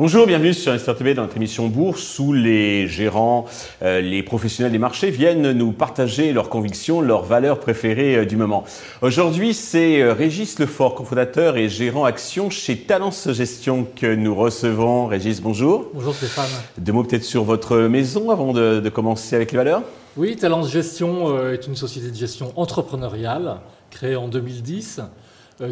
Bonjour, bienvenue sur Investor TV dans notre émission Bourse où les gérants, euh, les professionnels des marchés viennent nous partager leurs convictions, leurs valeurs préférées euh, du moment. Aujourd'hui, c'est euh, Régis Lefort, cofondateur et gérant action chez Talence Gestion que nous recevons. Régis, bonjour. Bonjour Stéphane. Deux mots peut-être sur votre maison avant de, de commencer avec les valeurs Oui, Talence Gestion est une société de gestion entrepreneuriale créée en 2010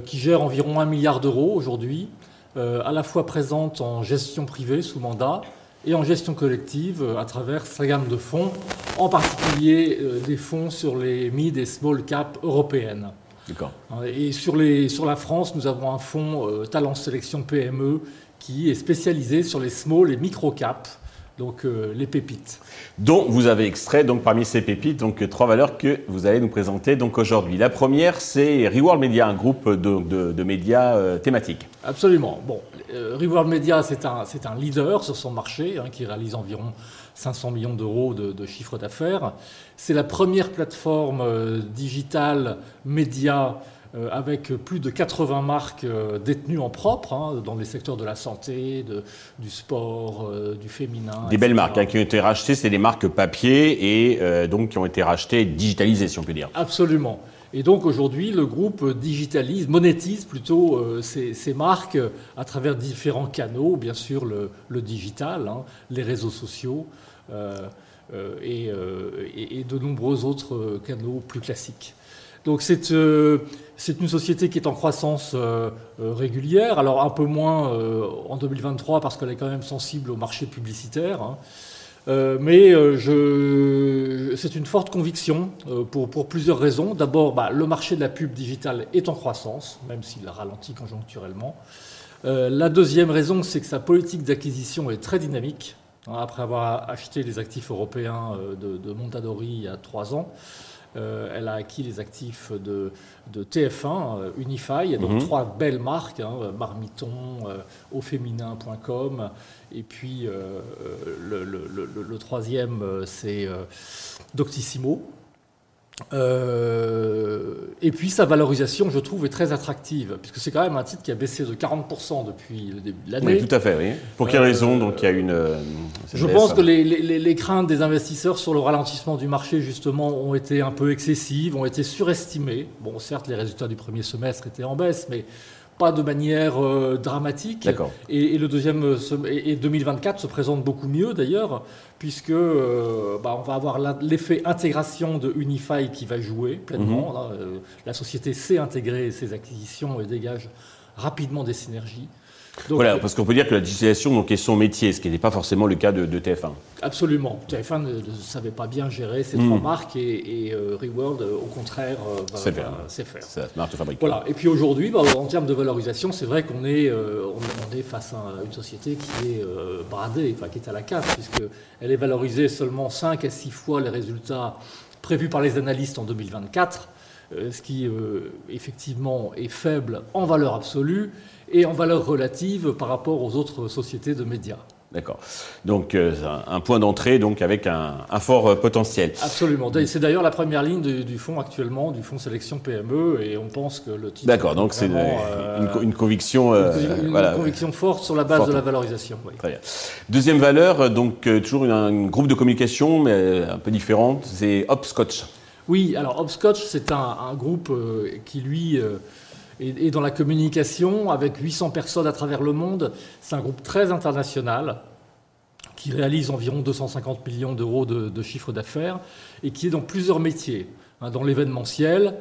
qui gère environ un milliard d'euros aujourd'hui euh, à la fois présente en gestion privée sous mandat et en gestion collective euh, à travers sa gamme de fonds, en particulier euh, des fonds sur les mid et small cap européennes. D'accord. Et sur, les, sur la France, nous avons un fonds Talent Sélection PME qui est spécialisé sur les small et micro cap donc euh, les pépites. Dont vous avez extrait donc parmi ces pépites donc trois valeurs que vous allez nous présenter donc aujourd'hui. La première c'est Reward Media, un groupe de, médias euh, thématiques. Absolument. Bon, euh, Reward Media c'est un, un leader sur son marché hein, qui réalise environ 500 millions d'euros de, de, chiffre d'affaires. C'est la première plateforme digitale média avec plus de 80 marques euh, détenues en propre hein, dans les secteurs de la santé, du sport, euh, du féminin. Des belles marques hein, qui ont été rachetées, c'est des marques papier et donc qui ont été rachetées, digitalisées si on peut dire. Absolument. Et donc aujourd'hui, le groupe digitalise, monétise plutôt ces, marques à travers différents canaux, bien sûr le, digital, hein, les réseaux sociaux et, et, de nombreux autres canaux plus classiques. Donc c'est euh, une société qui est en croissance euh, euh, régulière, alors un peu moins en 2023 parce qu'elle est quand même sensible au marché publicitaire. Hein. mais c'est une forte conviction pour, plusieurs raisons. D'abord, bah, le marché de la pub digitale est en croissance, même s'il ralentit conjoncturellement. la deuxième raison, c'est que sa politique d'acquisition est très dynamique. Hein, après avoir acheté les actifs européens de, de Montadori il y a trois ans, elle a acquis les actifs de, TF1, euh, Unify, donc mhm. trois belles marques, hein, Marmiton, euh, auféminin.com, et puis le, troisième, c'est Doctissimo. Euh, et puis sa valorisation, je trouve, est très attractive, puisque c'est quand même un titre qui a baissé de 40% depuis le début de l'année. Oui, tout à fait, oui. Pour quelle euh, raison Donc il y a une. Euh, je pense que les, les, craintes des investisseurs sur le ralentissement du marché, justement, ont été un peu excessives, ont été surestimées. Bon, certes, les résultats du premier semestre étaient en baisse, mais pas de manière euh, dramatique. Et, et, le deuxième euh, et 2024 se présente beaucoup mieux d'ailleurs, puisque euh, bah, on va avoir l'effet intégration de Unify qui va jouer pleinement. Mhm. la société sait intégrer ses acquisitions et dégage rapidement des synergies voilà, parce qu'on peut dire que la digitalisation donc, est son métier, ce qui n'est pas forcément le cas de, TF1. Absolument. TF1 ne, savait pas bien gérer ces trois hmm. marques et, euh, Reworld, euh, au contraire, euh, c'est faire. C'est la marque de fabrique. Voilà. Et puis aujourd'hui, bah, en termes de valorisation, c'est vrai qu'on est, on, est face à une société qui est bradée, enfin, qui est à la casse, puisqu'elle est valorisée seulement 5 à 6 fois les résultats prévus par les analystes en 2024, ce qui effectivement est faible en valeur absolue et en valeur relative par rapport aux autres sociétés de médias. D'accord. Donc euh, un point d'entrée donc avec un, fort euh, potentiel. Absolument. C'est d'ailleurs la première ligne du, fonds actuellement, du fonds sélection PME, et on pense que le titre. D'accord. Donc c'est une, euh, conviction. une, conviction forte sur la base de la valorisation. Très bien. Deuxième valeur, donc toujours un groupe de communication, mais un peu différente, c'est Hopscotch. Oui. Alors Hopscotch, c'est un, un, groupe qui lui et, dans la communication, avec 800 personnes à travers le monde, c'est un groupe très international qui réalise environ 250 millions d'euros de, chiffre d'affaires et qui est dans plusieurs métiers. Hein, dans l'événementiel,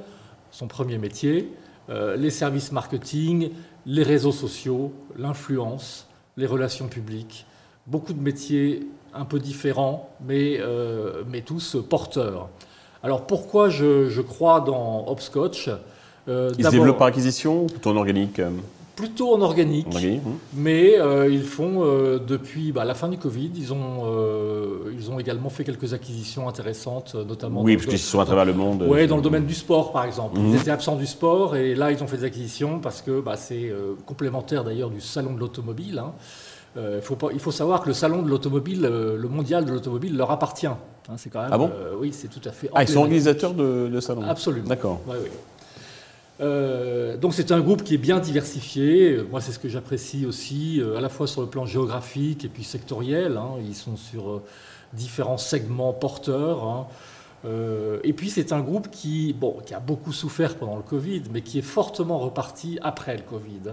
son premier métier, euh, les services marketing, les réseaux sociaux, l'influence, les relations publiques, beaucoup de métiers un peu différents, mais, euh, mais tous porteurs. Alors pourquoi je crois dans Hopscotch? Euh, ils se développent par acquisition ou plutôt en organique euh Plutôt en organique, hein. mais euh, ils font depuis bah, la fin du Covid, ils ont, ils ont également fait quelques acquisitions intéressantes, notamment. Oui, parce qu'ils sont à travers le monde. Oui, dans le domaine du sport par exemple. Ils mhm. étaient absents du sport et là ils ont fait des acquisitions parce que bah, c'est complémentaire d'ailleurs du salon de l'automobile. Hein. faut pas, il faut savoir que le salon de l'automobile, le mondial de l'automobile, leur appartient. Hein, c'est quand même, Ah bon? euh, Oui, c'est tout à fait. Ah, ils sont organisateurs de, de salon? Absolument. D'accord. Ouais, oui. Euh, donc c'est un groupe qui est bien diversifié. Moi, c'est ce que j'apprécie aussi, euh, à la fois sur le plan géographique et puis sectoriel. hein. Ils sont sur euh, différents segments porteurs. hein. Et puis c'est un groupe qui, bon, qui a beaucoup souffert pendant le Covid, mais qui est fortement reparti après le Covid.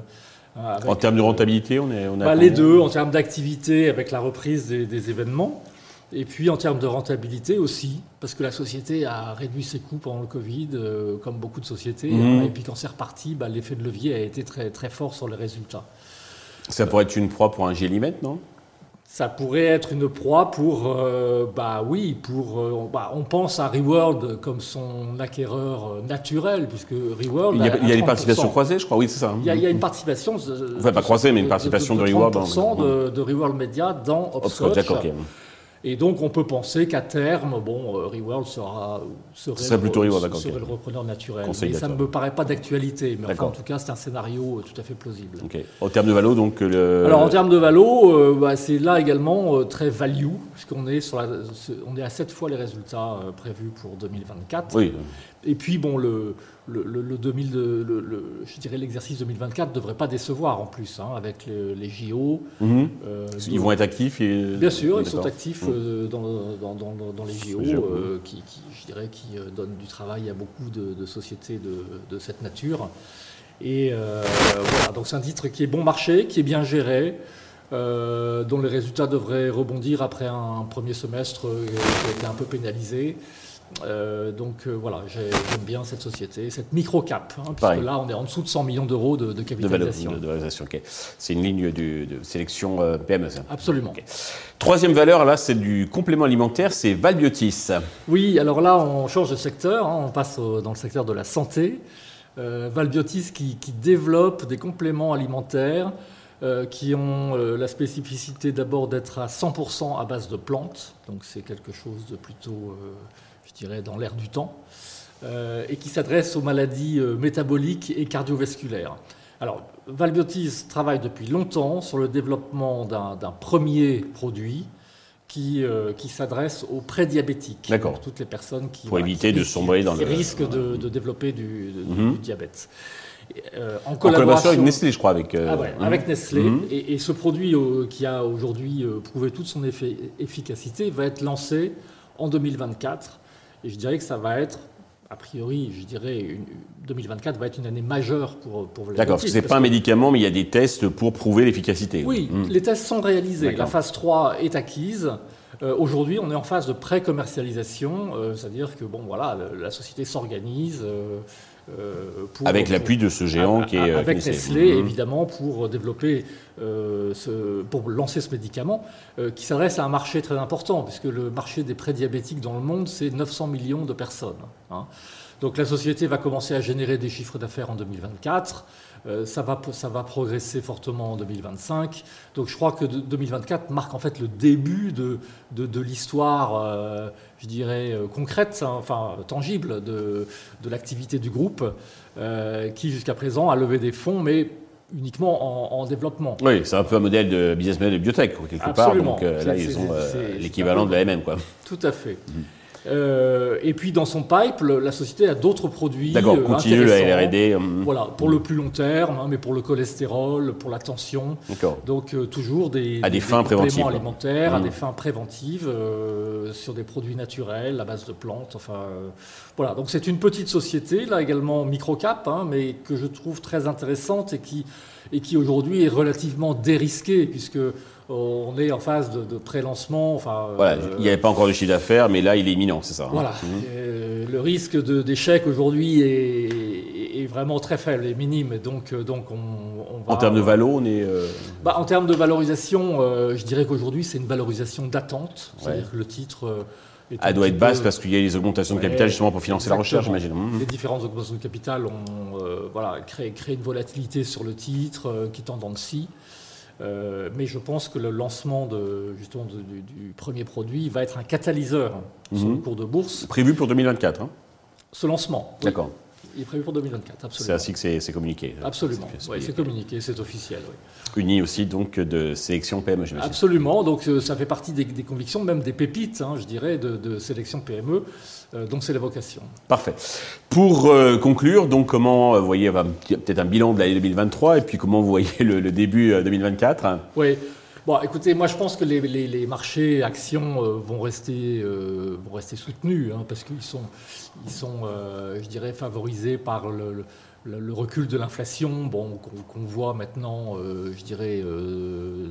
hein, avec, En termes de rentabilité, on est, on à bah, les deux, en termes d'activité avec la reprise des, des événements, et puis en termes de rentabilité aussi, parce que la société a réduit ses coûts pendant le Covid, euh, comme beaucoup de sociétés, hein, et puis quand c'est reparti, bah, l'effet de levier a été très, très fort sur les résultats. Ça pourrait être une proie pour un Gélimètre, non? Ça pourrait être une proie pour, euh, bah oui, pour, euh, bah, on pense à Reworld comme son acquéreur naturel, puisque Reworld Il y a, il y a des 30%. participations croisées, je crois, oui, c'est ça. hein. Il y, a, il y a une participation. de- Enfin, pas croisée, mais une participation de de, Reworld 30% dans- de, de Reworld Media dans Hopscotch, Hopscotch. Et donc, on peut penser qu'à terme, bon, euh, Reworld sera, serait, Ce serait plutôt le, Reworld, serait le repreneur naturel. Mais ça ne me paraît pas d'actualité. Mais enfin, en tout cas, c'est un scénario euh, tout à fait plausible. Ok. En termes de valo, donc le. Alors, en termes de valo, euh, bah, c'est là également euh, très value, puisqu'on est, sur la, ce- on est à 7 fois les résultats euh, prévus pour 2024. Oui, Et puis, bon, le, le, le, le 2000, le- le- je dirais l'exercice 2024 ne devrait pas décevoir en plus, hein, avec le- les JO. Mhm. euh, ils vont être actifs. Et... Bien sûr, ils sont actifs Mhm. euh, dans, dans, dans, dans les JO, JO, euh, qui, qui, je dirais, qui donnent du travail à beaucoup de, de sociétés de, de cette nature. Et euh, voilà, donc c'est un titre qui est bon marché, qui est bien géré, dont les résultats devraient rebondir après un premier semestre qui a été un peu pénalisé. Euh, donc euh, voilà, j'ai- j'aime bien cette société, cette micro-cap, hein, puisque là on est en dessous de 100 millions d'euros de, capitalisation. de- valorisation, ok. C'est une ligne de, de sélection euh, PME. ça. Absolument. Troisième valeur, là, c'est du complément alimentaire, c'est Valbiotis. Oui, alors là, on change de secteur, hein, on passe au- dans le secteur de la santé. Euh, Valbiotis qui, qui développe des compléments alimentaires qui ont la spécificité d'abord d'être à 100% à base de plantes, donc c'est quelque chose de plutôt, je dirais, dans l'air du temps, euh, et qui s'adresse aux maladies euh, métaboliques et cardiovasculaires. Alors, Valbiotis travaille depuis longtemps sur le développement d'un premier produit qui, euh, qui s'adresse aux prédiabétiques. D'accord. Toutes les personnes qui, Pour éviter de sombrer dans qui le- risquent de, de développer du, de- Mhm. du diabète. Euh, en En collaboration avec Nestlé, je crois. Avec, euh, ah ouais, mhm. avec Nestlé. Mhm. Et, et ce produit qui a aujourd'hui prouvé toute son efficacité va être lancé en 2024. Et je dirais que ça va être, a priori, je dirais, une- 2024 va être une année majeure pour, pour D'accord, parce que autistes, c'est pas un médicament, mais il y a des tests pour prouver l'efficacité. oui, Mhm. les tests sont réalisés. La phase 3 est acquise. Euh, Aujourd'hui, on est en phase de pré-commercialisation, euh, c'est-à-dire que bon, voilà, la, société s'organise euh, pour- Avec l'appui de ce géant a- qui est. euh, avec Nestlé. Mhm. évidemment, pour développer, euh, ce, pour lancer ce médicament, euh, qui s'adresse à un marché très important, puisque le marché des prédiabétiques dans le monde, c'est 900 millions de personnes. hein. Donc la société va commencer à générer des chiffres d'affaires en 2024. euh, ça, va, ça va progresser fortement en 2025. Donc je crois que de- 2024 marque en fait le début de, de, de l'histoire, euh, je dirais, euh, concrète, hein, enfin tangible de, de l'activité du groupe, euh, qui jusqu'à présent a levé des fonds, mais uniquement en, en développement. Oui, c'est un peu un modèle de business model de biotech, quelque part. Donc euh, là, ils ont euh, l'équivalent de la MM, quoi. Tout à fait. Euh, et puis dans son pipe, la société a d'autres produits. D'accord, euh, continue la. R&D. hum, Voilà, pour le plus long terme, hein, mais pour le cholestérol, pour la tension. D'accord. Donc euh, toujours des, À des fins préventives, alimentaires, à Mhm. des fins préventives, euh, sur des produits naturels, à base de plantes. Enfin, euh, voilà. Donc c'est une petite société, là également microcap, hein, mais que je trouve très intéressante et qui, et qui aujourd'hui est relativement dérisquée, puisque euh, on est en phase de, de pré-lancement. Enfin, Voilà, euh, il n'y avait pas encore de chiffre d'affaires, mais là, il est imminent, c'est ça. hein. voilà. Mhm. Euh, le risque d'échec aujourd'hui est, est vraiment très faible, est minime. Donc, donc on, on va. En termes de valo, on est. euh, Bah, en termes de valorisation, je dirais qu'aujourd'hui, c'est une valorisation d'attente. C'est-à-dire que le titre. Elle doit être basse peu- parce qu'il y a les augmentations de Ouais, capital justement pour financer la recherche, j'imagine. Mhm. Les différentes augmentations de capital ont euh, voilà, créé, créé une volatilité sur le titre euh, qui tend dans le si. Euh, mais je pense que le lancement de, justement de- du, du premier produit va être un catalyseur sur Mhm. le cours de bourse. Prévu pour 2024. hein. Ce lancement, oui. D'accord. Il est prévu pour 2024, absolument. C'est ainsi que c'est communiqué. Absolument, c'est communiqué, c'est officiel. Uni aussi donc de sélection PME, j'imagine. Absolument, donc ça fait partie des, convictions, même des pépites, hein, je dirais, de, sélection PME, dont c'est la vocation. Parfait. Pour conclure, donc comment vous voyez peut-être un bilan de l'année 2023 et puis comment vous voyez le, le début 2024 Oui. Bon, écoutez, moi je pense que les, marchés actions euh, vont, rester, euh, vont rester soutenus, hein, parce qu'ils sont, ils sont euh, je dirais, favorisés par le le, recul de l'inflation, bon, qu'on voit maintenant, je dirais,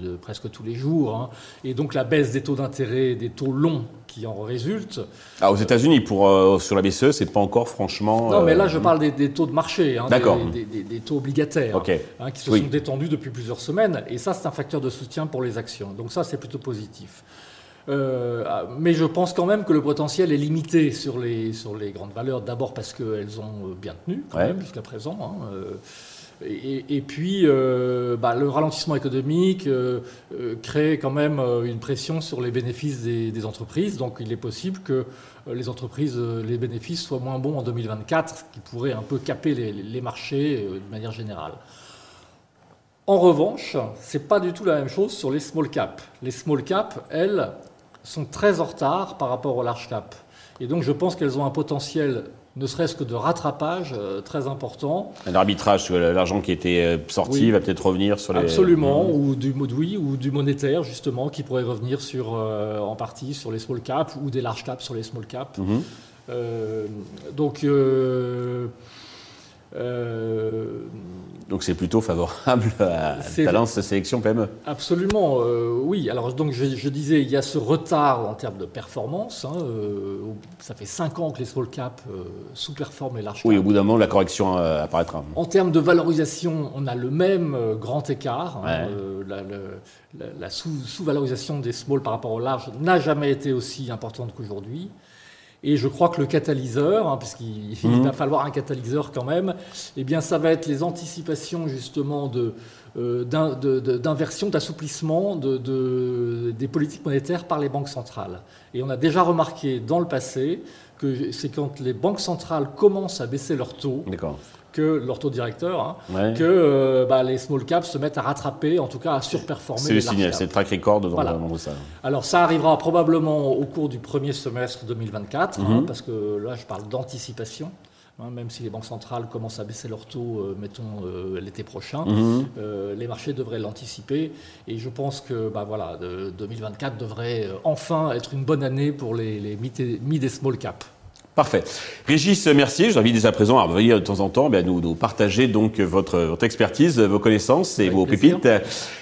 euh, presque tous les jours, hein. et donc la baisse des taux d'intérêt, des taux longs qui en résultent. Ah, aux États-Unis, pour euh, sur la BCE, c'est pas encore franchement. Non, mais là, je parle des, taux de marché, hein, des, des, taux obligataires, hein, qui se sont détendus depuis plusieurs semaines, et ça, c'est un facteur de soutien pour les actions. Donc ça, c'est plutôt positif. Euh, mais je pense quand même que le potentiel est limité sur les, sur les grandes valeurs, d'abord parce qu'elles ont euh, bien tenu jusqu'à présent. Hein, euh, et, puis, bah, le ralentissement économique crée quand même une pression sur les bénéfices des, entreprises. Donc, il est possible que les entreprises, les bénéfices soient moins bons en 2024, ce qui pourrait un peu caper les, les marchés de manière générale. En revanche, c'est pas du tout la même chose sur les small caps. Les small caps, elles, sont très en retard par rapport au large cap. Et donc je pense qu'elles ont un potentiel, ne serait-ce que de rattrapage, euh, très important. Un arbitrage l'argent qui était euh, sorti va peut-être revenir sur les... Absolument, ou du, oui, ou du monétaire justement, qui pourrait revenir sur, euh, en partie sur les small caps ou des large caps sur les small caps. Mhm. donc euh, donc c'est plutôt favorable à la talence de sélection PME. Absolument, euh, oui. Alors donc je, disais, il y a ce retard en termes de performance. Hein, euh, ça fait 5 ans que les small cap sous-performent les large Oui, au bout d'un moment, la correction apparaîtra. En termes de valorisation, on a le même grand écart. Hein, la, sous-valorisation des small par rapport au large n'a jamais été aussi importante qu'aujourd'hui. Et je crois que le catalyseur, hein, puisqu'il mhm. va falloir un catalyseur quand même, eh bien, ça va être les anticipations justement de, euh, d'inversion, d'assouplissement de, des politiques monétaires par les banques centrales. Et on a déjà remarqué dans le passé que c'est quand les banques centrales commencent à baisser leurs taux que leur taux directeur, hein, que euh, bah, les small caps se mettent à rattraper, en tout cas à surperformer. C'est le signal, c'est le track record dans, ça. Alors ça arrivera probablement au cours du premier semestre 2024, hein, mhm. parce que là je parle d'anticipation. Hein, même si les banques centrales commencent à baisser leurs taux, euh, mettons, euh, l'été prochain, mhm. les marchés devraient l'anticiper. Et je pense que bah, voilà, 2024 devrait enfin être une bonne année pour les, les mid et small caps. Parfait. Régis Mercier, je invite dès à présent à revenir de temps en temps, à nous, nous, partager donc votre, votre, expertise, vos connaissances et vos pépites.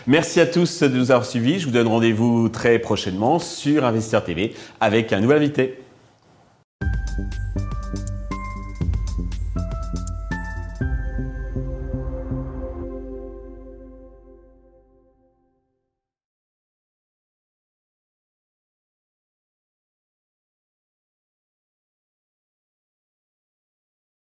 Merci à tous de nous avoir suivis. Je vous donne rendez-vous très prochainement sur Investir TV avec un nouvel invité.